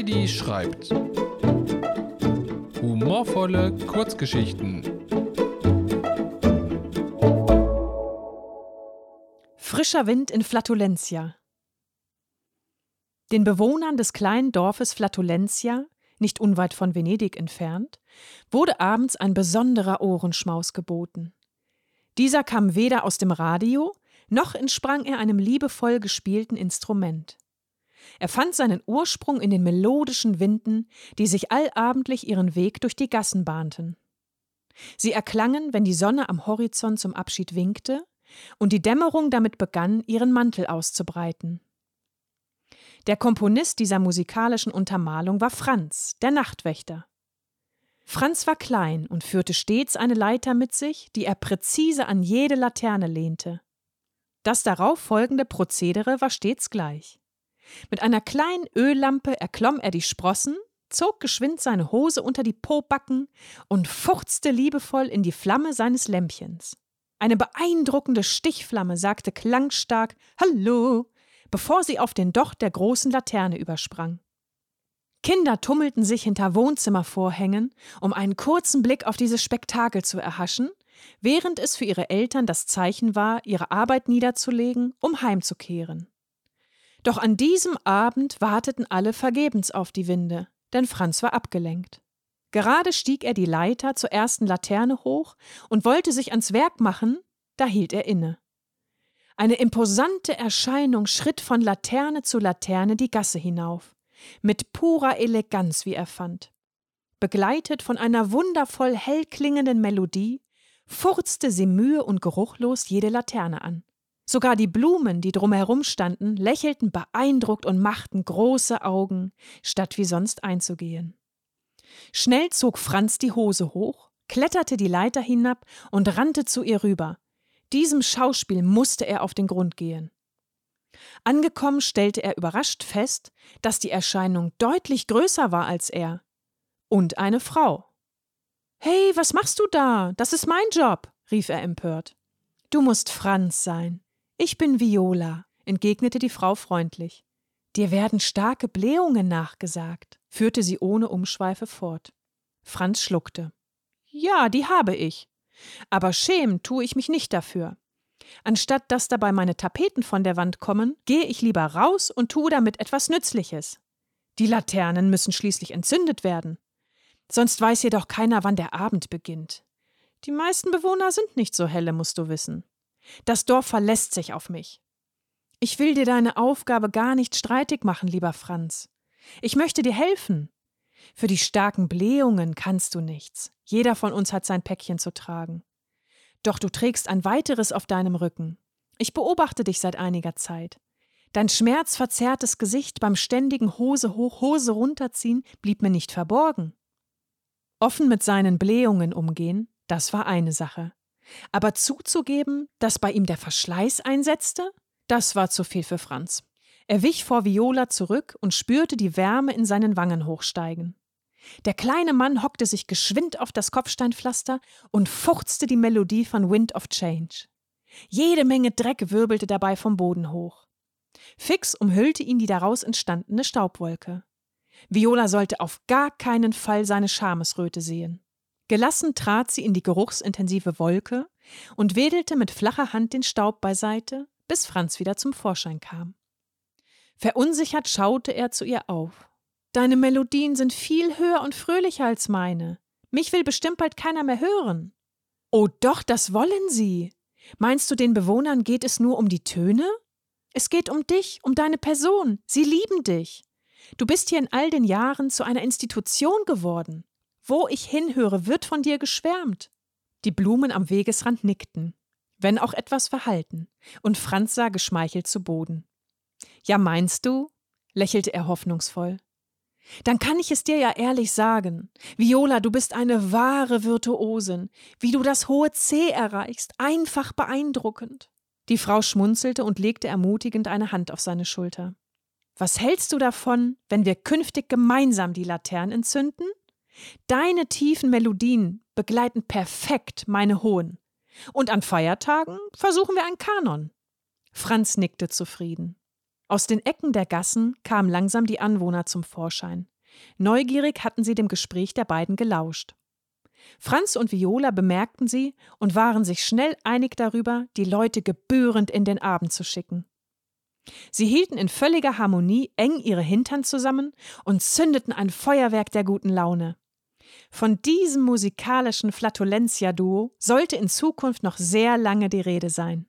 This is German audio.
Heidi schreibt. Humorvolle Kurzgeschichten. Frischer Wind in Flatulentia. Den Bewohnern des kleinen Dorfes Flatulentia, nicht unweit von Venedig entfernt, wurde abends ein besonderer Ohrenschmaus geboten. Dieser kam weder aus dem Radio, noch entsprang er einem liebevoll gespielten Instrument. Er fand seinen Ursprung in den melodischen Winden, die sich allabendlich ihren Weg durch die Gassen bahnten. Sie erklangen, wenn die Sonne am Horizont zum Abschied winkte und die Dämmerung damit begann, ihren Mantel auszubreiten. Der Komponist dieser musikalischen Untermalung war Franz, der Nachtwächter. Franz war klein und führte stets eine Leiter mit sich, die er präzise an jede Laterne lehnte. Das darauf folgende Prozedere war stets gleich. Mit einer kleinen Öllampe erklomm er die Sprossen, zog geschwind seine Hose unter die Pobacken und fuchzte liebevoll in die Flamme seines Lämpchens. Eine beeindruckende Stichflamme sagte klangstark Hallo, bevor sie auf den Docht der großen Laterne übersprang. Kinder tummelten sich hinter Wohnzimmervorhängen, um einen kurzen Blick auf dieses Spektakel zu erhaschen, während es für ihre Eltern das Zeichen war, ihre Arbeit niederzulegen, um heimzukehren. Doch an diesem Abend warteten alle vergebens auf die Winde, denn Franz war abgelenkt. Gerade stieg er die Leiter zur ersten Laterne hoch und wollte sich ans Werk machen, da hielt er inne. Eine imposante Erscheinung schritt von Laterne zu Laterne die Gasse hinauf, mit purer Eleganz, wie er fand. Begleitet von einer wundervoll hell klingenden Melodie, furzte sie mühe und geruchlos jede Laterne an. Sogar die Blumen, die drumherum standen, lächelten beeindruckt und machten große Augen, statt wie sonst einzugehen. Schnell zog Franz die Hose hoch, kletterte die Leiter hinab und rannte zu ihr rüber. Diesem Schauspiel musste er auf den Grund gehen. Angekommen stellte er überrascht fest, dass die Erscheinung deutlich größer war als er. Und eine Frau. Hey, was machst du da? Das ist mein Job, rief er empört. Du musst Franz sein. Ich bin Viola, entgegnete die Frau freundlich. Dir werden starke Blähungen nachgesagt, führte sie ohne Umschweife fort. Franz schluckte. Ja, die habe ich. Aber schämen tue ich mich nicht dafür. Anstatt dass dabei meine Tapeten von der Wand kommen, gehe ich lieber raus und tue damit etwas Nützliches. Die Laternen müssen schließlich entzündet werden. Sonst weiß jedoch keiner, wann der Abend beginnt. Die meisten Bewohner sind nicht so helle, musst du wissen. Das Dorf verlässt sich auf mich. Ich will dir deine Aufgabe gar nicht streitig machen, lieber Franz. Ich möchte dir helfen. Für die starken Blähungen kannst du nichts. Jeder von uns hat sein Päckchen zu tragen. Doch du trägst ein weiteres auf deinem Rücken. Ich beobachte dich seit einiger Zeit. Dein schmerzverzerrtes Gesicht beim ständigen Hose hoch, Hose runterziehen blieb mir nicht verborgen. Offen mit seinen Blähungen umgehen, das war eine Sache. Aber zuzugeben, dass bei ihm der Verschleiß einsetzte, das war zu viel für Franz. Er wich vor Viola zurück und spürte die Wärme in seinen Wangen hochsteigen. Der kleine Mann hockte sich geschwind auf das Kopfsteinpflaster und fuchzte die Melodie von Wind of Change. Jede Menge Dreck wirbelte dabei vom Boden hoch. Fix umhüllte ihn die daraus entstandene Staubwolke. Viola sollte auf gar keinen Fall seine Schamesröte sehen. Gelassen trat sie in die geruchsintensive Wolke und wedelte mit flacher Hand den Staub beiseite, bis Franz wieder zum Vorschein kam. Verunsichert schaute er zu ihr auf. Deine Melodien sind viel höher und fröhlicher als meine. Mich will bestimmt bald keiner mehr hören. Oh doch, das wollen sie. Meinst du, den Bewohnern geht es nur um die Töne? Es geht um dich, um deine Person. Sie lieben dich. Du bist hier in all den Jahren zu einer Institution geworden. Wo ich hinhöre, wird von dir geschwärmt. Die Blumen am Wegesrand nickten wenn auch etwas verhalten, und Franz sah geschmeichelt zu Boden. Ja, meinst du? lächelte er hoffnungsvoll. Dann kann ich es dir ja ehrlich sagen. Viola, du bist eine wahre Virtuosin. Wie du das hohe C erreichst, einfach beeindruckend. Die Frau schmunzelte und legte ermutigend eine Hand auf seine Schulter. Was hältst du davon, wenn wir künftig gemeinsam die Laternen entzünden? Deine tiefen Melodien begleiten perfekt meine hohen. Und an Feiertagen versuchen wir ein Kanon. Franz nickte zufrieden. Aus den Ecken der Gassen kamen langsam die Anwohner zum Vorschein. Neugierig hatten sie dem Gespräch der beiden gelauscht. Franz und Viola bemerkten sie und waren sich schnell einig darüber, die Leute gebührend in den Abend zu schicken. Sie hielten in völliger Harmonie eng ihre Hintern zusammen und zündeten ein Feuerwerk der guten Laune. Von diesem musikalischen Flatulentia-Duo sollte in Zukunft noch sehr lange die Rede sein.